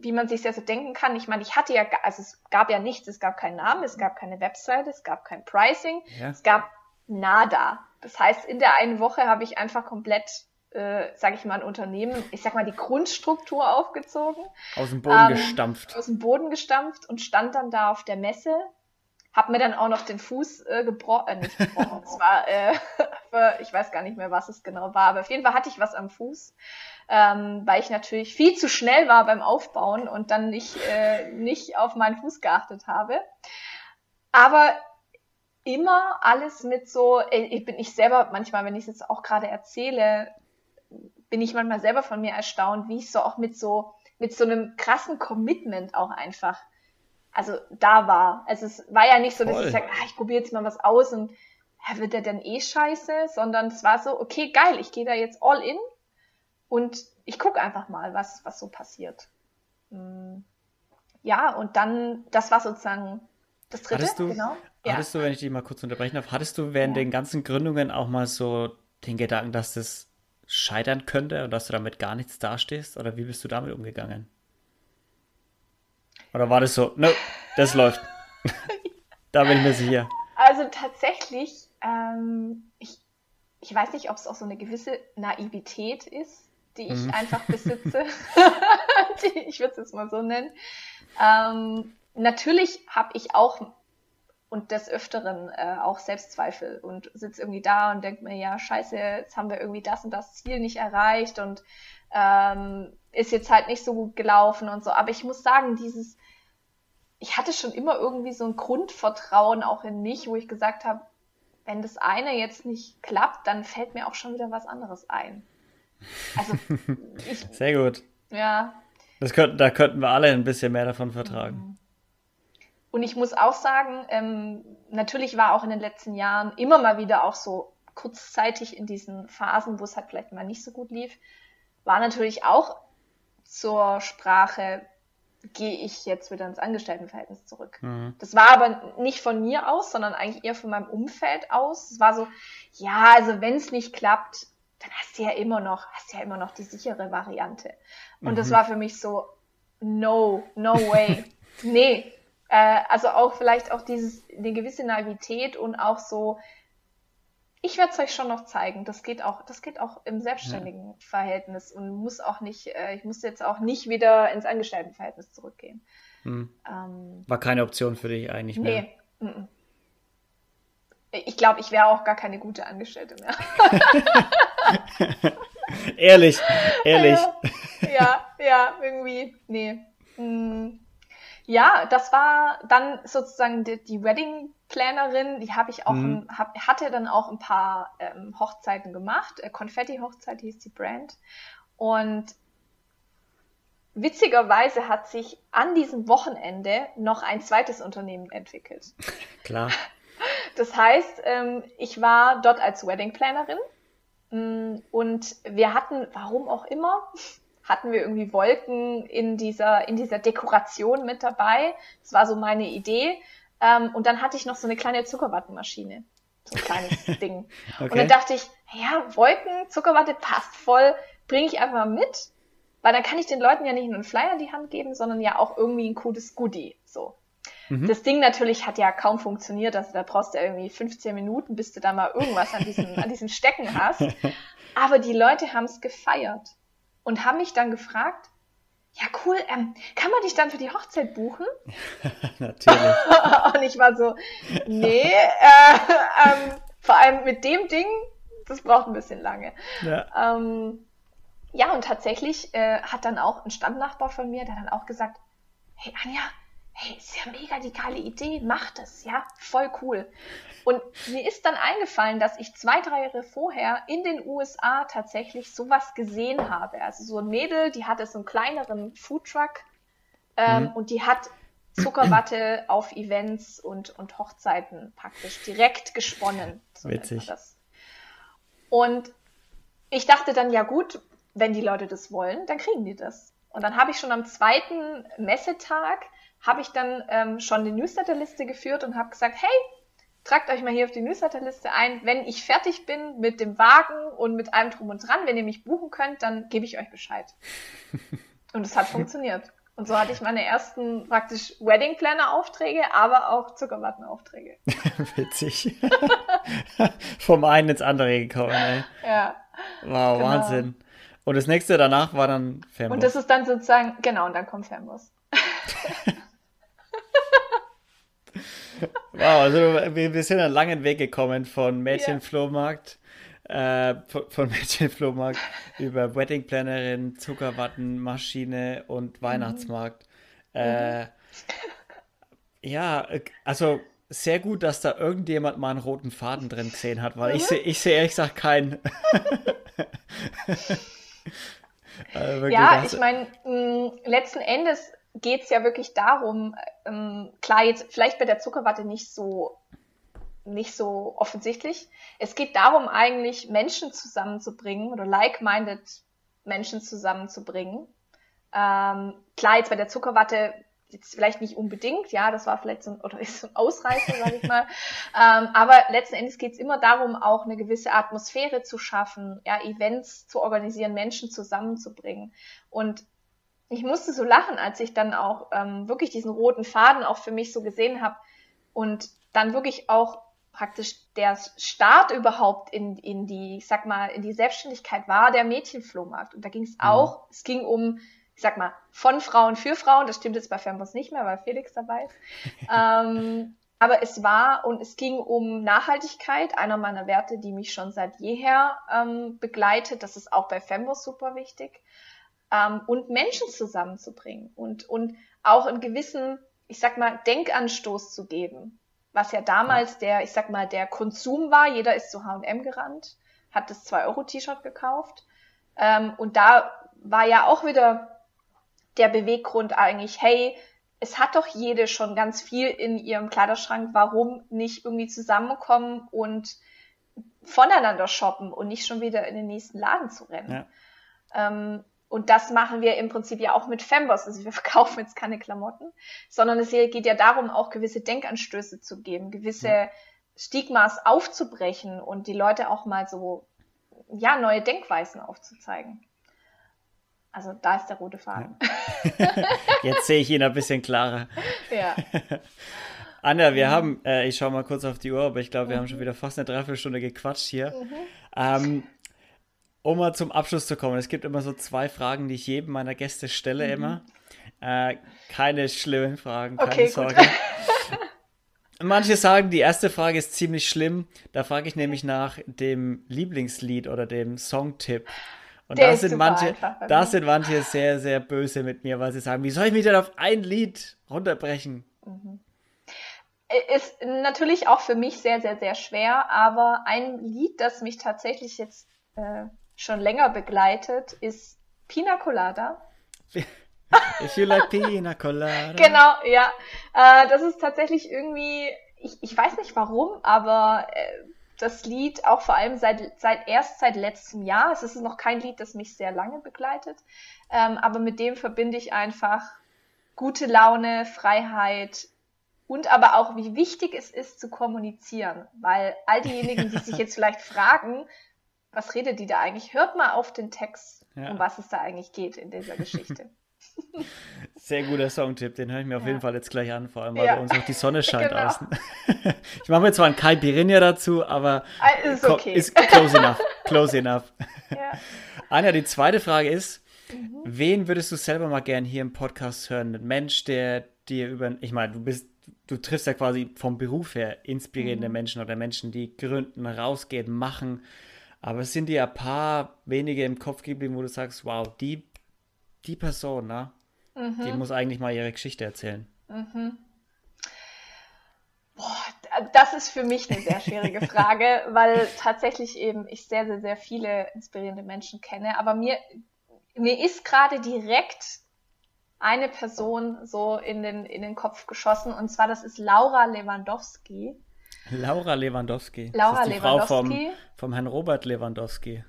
wie man sich ja so denken kann, ich meine, ich hatte ja, also es gab ja nichts, es gab keinen Namen, es gab keine Webseite, es gab kein Pricing, ja. es gab nada. Das heißt, in der einen Woche habe ich einfach komplett, äh, sage ich mal, ein Unternehmen, ich sag mal, die Grundstruktur aufgezogen. Aus dem Boden ähm, gestampft. Aus dem Boden gestampft und stand dann da auf der Messe hab mir dann auch noch den Fuß äh, gebrochen, äh, nicht gebrochen, es war, äh, ich weiß gar nicht mehr, was es genau war, aber auf jeden Fall hatte ich was am Fuß, ähm, weil ich natürlich viel zu schnell war beim Aufbauen und dann nicht, äh, nicht auf meinen Fuß geachtet habe. Aber immer alles mit so, ich bin ich selber manchmal, wenn ich es jetzt auch gerade erzähle, bin ich manchmal selber von mir erstaunt, wie ich so auch mit so, mit so einem krassen Commitment auch einfach also da war. Also es war ja nicht so, dass Voll. ich sage, ah, ich probiere jetzt mal was aus und ja, wird der denn eh scheiße, sondern es war so, okay, geil, ich gehe da jetzt all in und ich gucke einfach mal, was, was so passiert. Hm. Ja, und dann, das war sozusagen das dritte, hattest du, genau. Hattest ja. du, wenn ich dich mal kurz unterbrechen darf, hattest du während ja. den ganzen Gründungen auch mal so den Gedanken, dass das scheitern könnte und dass du damit gar nichts dastehst? Oder wie bist du damit umgegangen? Oder war das so, no, das läuft. da bin ich mir sicher. Also tatsächlich, ähm, ich, ich weiß nicht, ob es auch so eine gewisse Naivität ist, die ich mhm. einfach besitze. die, ich würde es jetzt mal so nennen. Ähm, natürlich habe ich auch und des Öfteren äh, auch Selbstzweifel und sitze irgendwie da und denke mir, ja, scheiße, jetzt haben wir irgendwie das und das Ziel nicht erreicht und ähm, ist jetzt halt nicht so gut gelaufen und so. Aber ich muss sagen, dieses, ich hatte schon immer irgendwie so ein Grundvertrauen auch in mich, wo ich gesagt habe, wenn das eine jetzt nicht klappt, dann fällt mir auch schon wieder was anderes ein. Also, ich, Sehr gut. Ja. Das könnten, da könnten wir alle ein bisschen mehr davon vertragen. Mhm. Und ich muss auch sagen, ähm, natürlich war auch in den letzten Jahren immer mal wieder auch so kurzzeitig in diesen Phasen, wo es halt vielleicht mal nicht so gut lief, war natürlich auch zur Sprache, gehe ich jetzt wieder ins Angestelltenverhältnis zurück. Mhm. Das war aber nicht von mir aus, sondern eigentlich eher von meinem Umfeld aus. Es war so, ja, also wenn es nicht klappt, dann hast du ja immer noch, hast du ja immer noch die sichere Variante. Und mhm. das war für mich so, no, no way. nee. Äh, also auch vielleicht auch dieses, eine gewisse Naivität und auch so, ich werde es euch schon noch zeigen. Das geht auch, das geht auch im selbstständigen ja. Verhältnis und muss auch nicht, äh, ich muss jetzt auch nicht wieder ins Angestelltenverhältnis zurückgehen. Hm. Ähm, War keine Option für dich eigentlich mehr? Nee. M -m. Ich glaube, ich wäre auch gar keine gute Angestellte mehr. ehrlich, ehrlich. Ja, ja, irgendwie, nee. Hm. Ja, das war dann sozusagen die, die Wedding Plannerin, die habe ich auch, mhm. ein, hab, hatte dann auch ein paar ähm, Hochzeiten gemacht. Äh, Konfetti-Hochzeit hieß die Brand. Und witzigerweise hat sich an diesem Wochenende noch ein zweites Unternehmen entwickelt. Klar. Das heißt, ähm, ich war dort als Wedding Plannerin mm, und wir hatten, warum auch immer, hatten wir irgendwie Wolken in dieser, in dieser Dekoration mit dabei. Das war so meine Idee. Ähm, und dann hatte ich noch so eine kleine Zuckerwattenmaschine. So ein kleines Ding. Okay. Und dann dachte ich, ja, Wolken, Zuckerwatte passt voll, bringe ich einfach mal mit. Weil dann kann ich den Leuten ja nicht nur einen Flyer in die Hand geben, sondern ja auch irgendwie ein cooles Goodie. So. Mhm. Das Ding natürlich hat ja kaum funktioniert, also da brauchst du ja irgendwie 15 Minuten, bis du da mal irgendwas an diesem, an diesem Stecken hast. Aber die Leute haben es gefeiert und haben mich dann gefragt, ja cool, ähm, kann man dich dann für die Hochzeit buchen? Natürlich. und ich war so, nee, äh, ähm, vor allem mit dem Ding, das braucht ein bisschen lange. Ja, ähm, ja und tatsächlich äh, hat dann auch ein Standnachbar von mir, der dann auch gesagt, hey Anja, hey, ist ja mega die geile Idee, mach das, ja, voll cool. Und mir ist dann eingefallen, dass ich zwei, drei Jahre vorher in den USA tatsächlich sowas gesehen habe. Also so ein Mädel, die hatte so einen kleineren Foodtruck ähm, mhm. und die hat Zuckerwatte auf Events und, und Hochzeiten praktisch direkt gesponnen. So Witzig. Und ich dachte dann, ja gut, wenn die Leute das wollen, dann kriegen die das. Und dann habe ich schon am zweiten Messetag, habe ich dann ähm, schon die Newsletterliste geführt und habe gesagt, hey, tragt euch mal hier auf die Newsletterliste ein. Wenn ich fertig bin mit dem Wagen und mit allem drum und dran, wenn ihr mich buchen könnt, dann gebe ich euch Bescheid. und es hat funktioniert. Und so hatte ich meine ersten praktisch Wedding Planner Aufträge, aber auch Zuckerwatten Aufträge. Witzig. Vom einen ins andere gekommen, ey. Ja. Wow, genau. Wahnsinn. Und das nächste danach war dann Fernbus. Und das ist dann sozusagen, genau, und dann kommt Fernbus. wow, also wir, sind einen langen Weg gekommen von Mädchenflohmarkt, ja. äh, von, von Mädchenflohmarkt über Weddingplannerin, Zuckerwattenmaschine und mhm. Weihnachtsmarkt. Mhm. Äh, ja, also sehr gut, dass da irgendjemand mal einen roten Faden drin gesehen hat, weil mhm. ich sehe ich seh ehrlich gesagt keinen. also ja, ich meine, letzten Endes geht es ja wirklich darum, ähm, klar, jetzt vielleicht bei der Zuckerwatte nicht so nicht so offensichtlich. Es geht darum, eigentlich Menschen zusammenzubringen oder like-minded Menschen zusammenzubringen. Ähm, klar, jetzt bei der Zuckerwatte jetzt vielleicht nicht unbedingt, ja, das war vielleicht so ein, oder ist so ein Ausreißer, sage ich mal. ähm, aber letzten Endes geht es immer darum, auch eine gewisse Atmosphäre zu schaffen, ja, Events zu organisieren, Menschen zusammenzubringen. Und ich musste so lachen, als ich dann auch ähm, wirklich diesen roten Faden auch für mich so gesehen habe und dann wirklich auch praktisch der Start überhaupt in, in die, ich sag mal, in die Selbstständigkeit war der Mädchenflohmarkt. Und da ging es mhm. auch, es ging um, ich sag mal, von Frauen für Frauen, das stimmt jetzt bei Fernbus nicht mehr, weil Felix dabei ist. ähm, aber es war und es ging um Nachhaltigkeit, einer meiner Werte, die mich schon seit jeher ähm, begleitet. Das ist auch bei Fembos super wichtig ähm, und Menschen zusammenzubringen und, und auch einen gewissen, ich sag mal, Denkanstoß zu geben. Was ja damals der, ich sag mal, der Konsum war. Jeder ist zu H&M gerannt, hat das 2-Euro-T-Shirt gekauft. Ähm, und da war ja auch wieder der Beweggrund eigentlich, hey, es hat doch jede schon ganz viel in ihrem Kleiderschrank, warum nicht irgendwie zusammenkommen und voneinander shoppen und nicht schon wieder in den nächsten Laden zu rennen. Ja. Ähm, und das machen wir im Prinzip ja auch mit Femboss. Also wir verkaufen jetzt keine Klamotten, sondern es geht ja darum, auch gewisse Denkanstöße zu geben, gewisse ja. Stigmas aufzubrechen und die Leute auch mal so, ja, neue Denkweisen aufzuzeigen. Also da ist der rote Faden. Ja. Jetzt sehe ich ihn ein bisschen klarer. Ja. Anja, wir mhm. haben, äh, ich schaue mal kurz auf die Uhr, aber ich glaube, wir mhm. haben schon wieder fast eine Dreiviertelstunde gequatscht hier. Mhm. Ähm, um mal zum Abschluss zu kommen, es gibt immer so zwei Fragen, die ich jedem meiner Gäste stelle mhm. immer. Äh, keine schlimmen Fragen, keine okay, Sorge. Manche sagen, die erste Frage ist ziemlich schlimm. Da frage ich nämlich nach dem Lieblingslied oder dem Songtipp. Und da sind, manche, da sind manche sehr, sehr böse mit mir, weil sie sagen, wie soll ich mich denn auf ein Lied runterbrechen? Mhm. Ist natürlich auch für mich sehr, sehr, sehr schwer, aber ein Lied, das mich tatsächlich jetzt äh, schon länger begleitet, ist Pina Colada. If you like Pina Colada. genau, ja. Äh, das ist tatsächlich irgendwie, ich, ich weiß nicht warum, aber äh, das Lied auch vor allem seit, seit erst seit letztem Jahr. Es ist noch kein Lied, das mich sehr lange begleitet, ähm, aber mit dem verbinde ich einfach gute Laune, Freiheit und aber auch, wie wichtig es ist zu kommunizieren, weil all diejenigen, die sich jetzt vielleicht fragen, was redet die da eigentlich? Hört mal auf den Text, ja. um was es da eigentlich geht in dieser Geschichte. Sehr guter Songtipp, den höre ich mir auf ja. jeden Fall jetzt gleich an, vor allem weil ja. bei uns auch die Sonne scheint genau. außen. ich mache mir zwar ein Kai Pirinha dazu, aber ah, ist, okay. ist close enough. Close enough. Ja. Anja, die zweite Frage ist, mhm. wen würdest du selber mal gern hier im Podcast hören? Ein Mensch, der dir über, ich meine, du bist, du triffst ja quasi vom Beruf her inspirierende mhm. Menschen oder Menschen, die gründen, rausgehen, machen. Aber es sind dir ein paar wenige im Kopf geblieben, wo du sagst, wow, die die Person, ne? Mhm. Die muss eigentlich mal ihre Geschichte erzählen. Mhm. Boah, das ist für mich eine sehr schwierige Frage, weil tatsächlich eben ich sehr, sehr, sehr viele inspirierende Menschen kenne. Aber mir, mir ist gerade direkt eine Person so in den, in den Kopf geschossen. Und zwar, das ist Laura Lewandowski. Laura Lewandowski. Laura das ist die Lewandowski. Frau vom, vom Herrn Robert Lewandowski.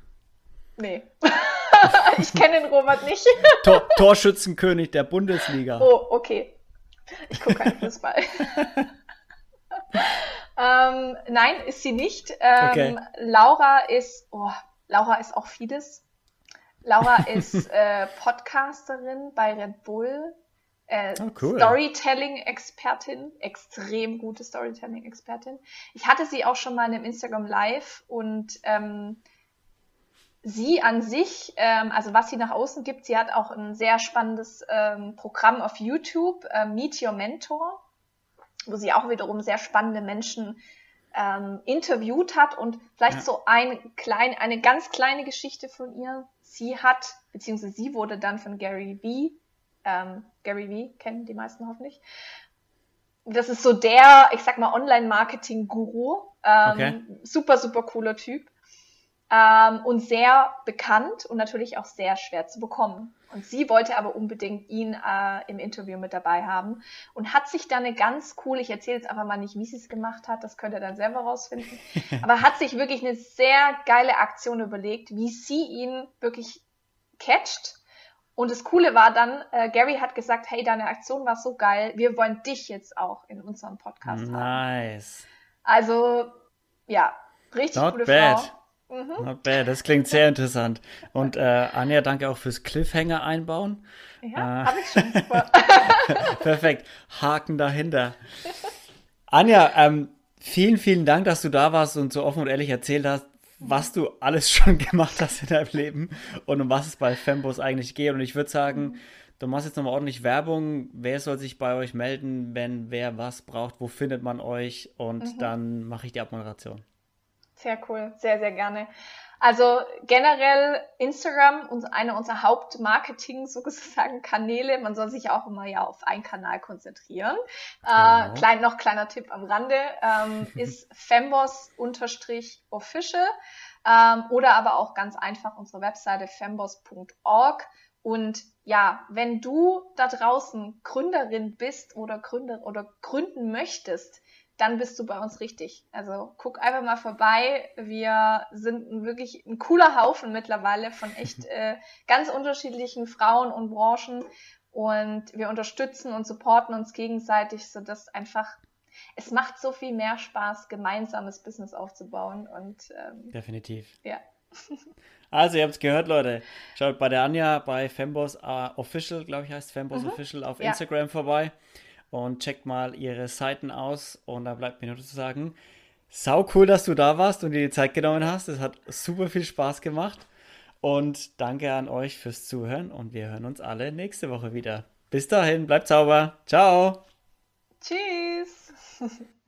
Nee. ich kenne den Robert nicht. Tor Torschützenkönig der Bundesliga. Oh, okay. Ich gucke keinen Fußball. ähm, nein, ist sie nicht. Ähm, okay. Laura ist, oh, Laura ist auch vieles. Laura ist äh, Podcasterin bei Red Bull, äh, oh, cool. Storytelling-Expertin, extrem gute Storytelling-Expertin. Ich hatte sie auch schon mal in einem Instagram Live und ähm, sie an sich, ähm, also was sie nach außen gibt, sie hat auch ein sehr spannendes ähm, Programm auf YouTube, äh, Meet Your Mentor, wo sie auch wiederum sehr spannende Menschen ähm, interviewt hat und vielleicht ja. so ein klein, eine ganz kleine Geschichte von ihr. Sie hat, beziehungsweise sie wurde dann von Gary Vee, ähm, Gary Vee kennen die meisten hoffentlich. Das ist so der, ich sag mal, Online-Marketing-Guru. Ähm, okay. Super, super cooler Typ ähm, und sehr bekannt und natürlich auch sehr schwer zu bekommen. Und sie wollte aber unbedingt ihn äh, im Interview mit dabei haben und hat sich dann eine ganz cool, ich erzähle jetzt einfach mal nicht, wie sie es gemacht hat, das könnt ihr dann selber rausfinden, aber hat sich wirklich eine sehr geile Aktion überlegt, wie sie ihn wirklich catcht. Und das Coole war dann, äh, Gary hat gesagt, hey, deine Aktion war so geil, wir wollen dich jetzt auch in unserem Podcast nice. haben. Nice. Also, ja, richtig Not coole bad. Frau. Mhm. Not bad, das klingt sehr interessant. Und äh, Anja, danke auch fürs Cliffhanger einbauen. Ja, äh, habe ich schon. Perfekt. Haken dahinter. Anja, ähm, vielen, vielen Dank, dass du da warst und so offen und ehrlich erzählt hast, was du alles schon gemacht hast in deinem Leben und um was es bei Fembos eigentlich geht. Und ich würde sagen, du machst jetzt nochmal ordentlich Werbung. Wer soll sich bei euch melden, wenn wer was braucht? Wo findet man euch? Und mhm. dann mache ich die Abmoderation. Sehr cool, sehr, sehr gerne. Also generell Instagram und eine unserer Hauptmarketing sozusagen Kanäle. Man soll sich auch immer ja auf einen Kanal konzentrieren. Äh, genau. Äh, klein, noch kleiner Tipp am Rande ähm, ist fembos-official ähm, oder aber auch ganz einfach unsere Webseite fembos.org. Und ja, wenn du da draußen Gründerin bist oder Gründer oder gründen möchtest, dann bist du bei uns richtig. Also guck einfach mal vorbei. Wir sind wirklich ein cooler Haufen mittlerweile von echt äh, ganz unterschiedlichen Frauen und Branchen und wir unterstützen und supporten uns gegenseitig, sodass einfach es macht so viel mehr Spaß, gemeinsames Business aufzubauen und ähm, definitiv. Ja. Also, ihr habt es gehört, Leute. Schaut bei der Anja bei Fembos uh, Official, glaube ich, heißt Fembos mhm. Official auf ja. Instagram vorbei und checkt mal ihre Seiten aus. Und da bleibt mir nur zu sagen, sau cool, dass du da warst und dir die Zeit genommen hast. Es hat super viel Spaß gemacht. Und danke an euch fürs Zuhören und wir hören uns alle nächste Woche wieder. Bis dahin, bleibt sauber. Ciao. Tschüss.